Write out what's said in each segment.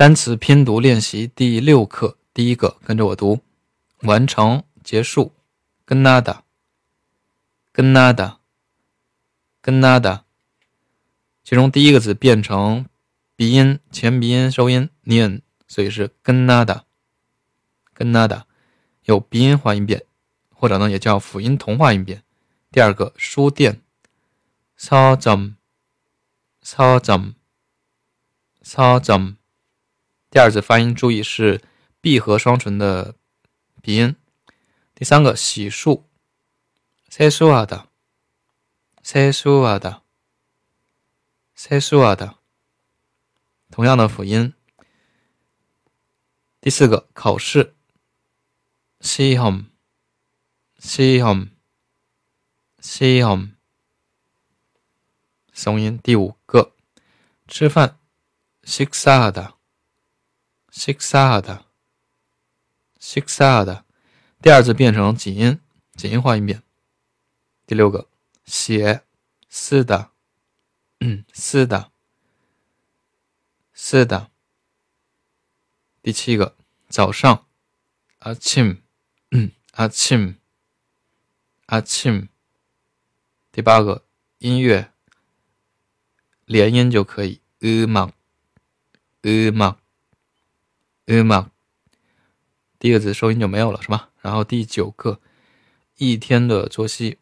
单词拼读练习第六课第一个跟着我读。完成结束跟他的。跟他的。跟他的。其中第一个字变成鼻音前鼻音收音念所以是跟他的。跟他的。有鼻音化音变或者呢也叫辅音同化音变。第二个书店。salzam salzam salzam 第二字发音注意是闭合双唇的鼻音。第三个洗漱，세수하 다， 세수하 다， 세수하 다， 同样的辅音。第四个考试，시 험， 시 험， 시 험， 松音。第五个吃饭，식사하 다。 식사 다， 식사 다， 第二字变成紧音，紧音化音变。第六个写，쓰 다， 嗯，쓰 다， 쓰 다。 第七个早上，아침嗯，아침아침第八个音乐，连音就可以，음악嗯악 嗯嘛，第一个字收音就没有了，是吧？然后第九个，一天的作息，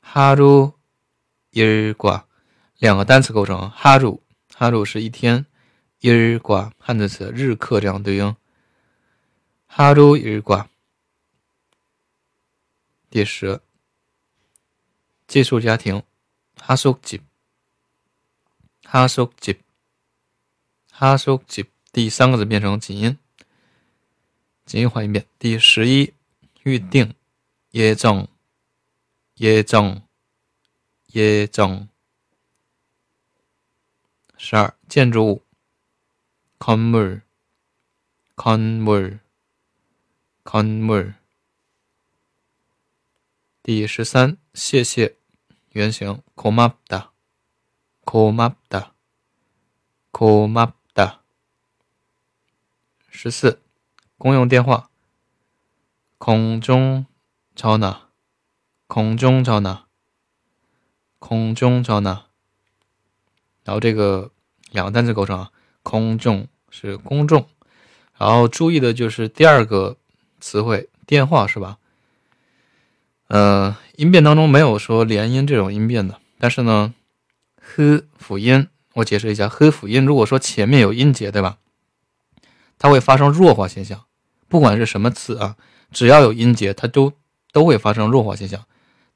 하루일 과， 两个单词构成，하루哈鲁是一天，일 과， 汉字词日课这样对应，하루일 과。 第十，寄宿家庭，하숙 집， 하숙 집， 하숙 집。 第三个字变成紧音，紧音换一遍。第十一，预定，耶正，耶正，耶正。十二，建筑物，건물，건 물， 건 물。 第十三，谢谢，原形，고맙 다， 고맙 다， 고맙 다。 十四，公用电话。空中朝哪？空中朝哪？空中朝哪？然后这个两个单词构成啊，空中是公众，然后注意的就是第二个词汇电话是吧？呃，音变当中没有说连音这种音变的，但是呢，h 辅音，我解释一下，h 辅音如果说前面有音节，对吧？它会发生弱化现象，不管是什么词啊，只要有音节，它都都会发生弱化现象。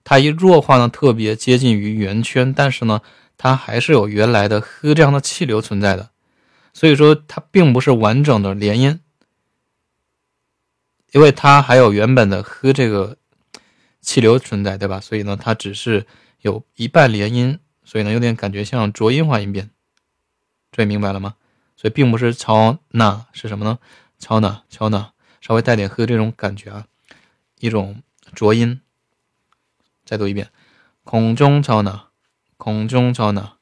它一弱化呢，特别接近于圆圈，但是呢，它还是有原来的呵这样的气流存在的，所以说它并不是完整的连音，因为它还有原本的呵这个气流存在，对吧？所以呢，它只是有一半连音，所以呢，有点感觉像浊音化音变，这明白了吗？所以并不是朝那是什么呢？朝那朝那，稍微带点喝这种感觉啊，一种浊音。再读一遍，空中朝那，空中朝那。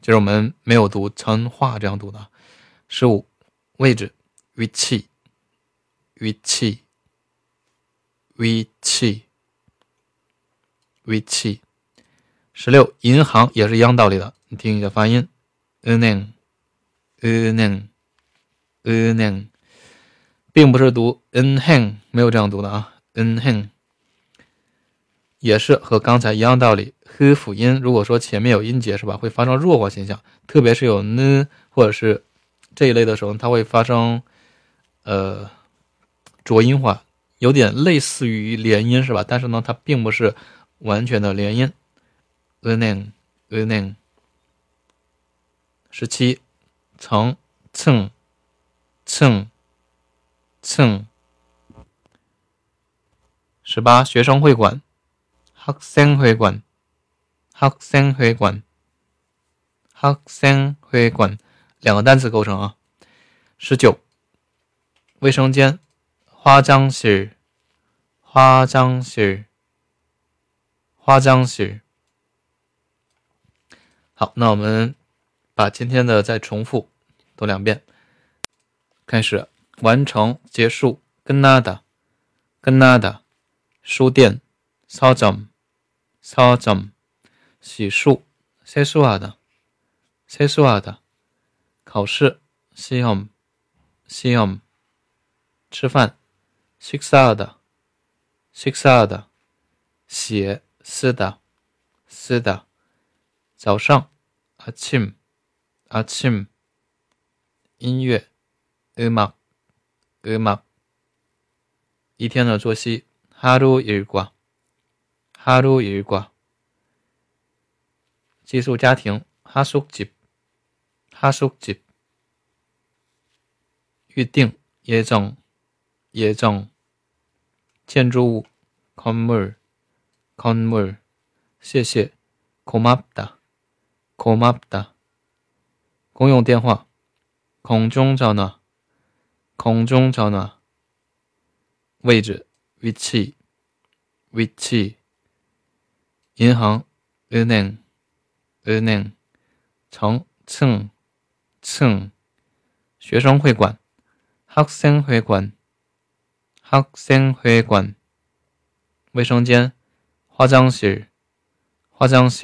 就是我们没有读成化这样读的。十五，位置，위치위치위치위치十六，银行也是一样道理的，你听一下发音。 嗯呐嗯呐嗯呐并不是读嗯哼没有这样读的啊嗯哼也是和刚才一样道理。h 辅音如果说前面有音节是吧会发生弱化现象特别是有呢或者是这一类的时候它会发生呃浊音化有点类似于连音是吧？但是呢它并不是完全的连音嗯呐嗯呐十七，层蹭蹭蹭。十八，学生会馆，학생会馆，학생会馆，학생会馆，两个单词构成啊。十九，卫生间，화장 실， 화장 실， 화장 실。 好，那我们。 把今天的再重复读两遍。开始，完成，结束，跟나 다， 跟나 다。 书店，서 점， 서 점。 洗漱，세수하 다， 세수하 다。 考试，시 험， 시 험。 吃饭，식사 다， 식사 다。 写，쓰 다， 쓰 다。 早上，아침 아침音乐음악 음악 一天的作息하루일과하루일과寄宿家庭하숙집하숙집预定예정예정建筑物건물건물谢谢고맙다고맙다 公用电话，空中전화空中전화位置，위치위치银行，은행은행层，층층学生会馆，학생회 관， 학생회 관， 卫生间，화장 실， 화장 실。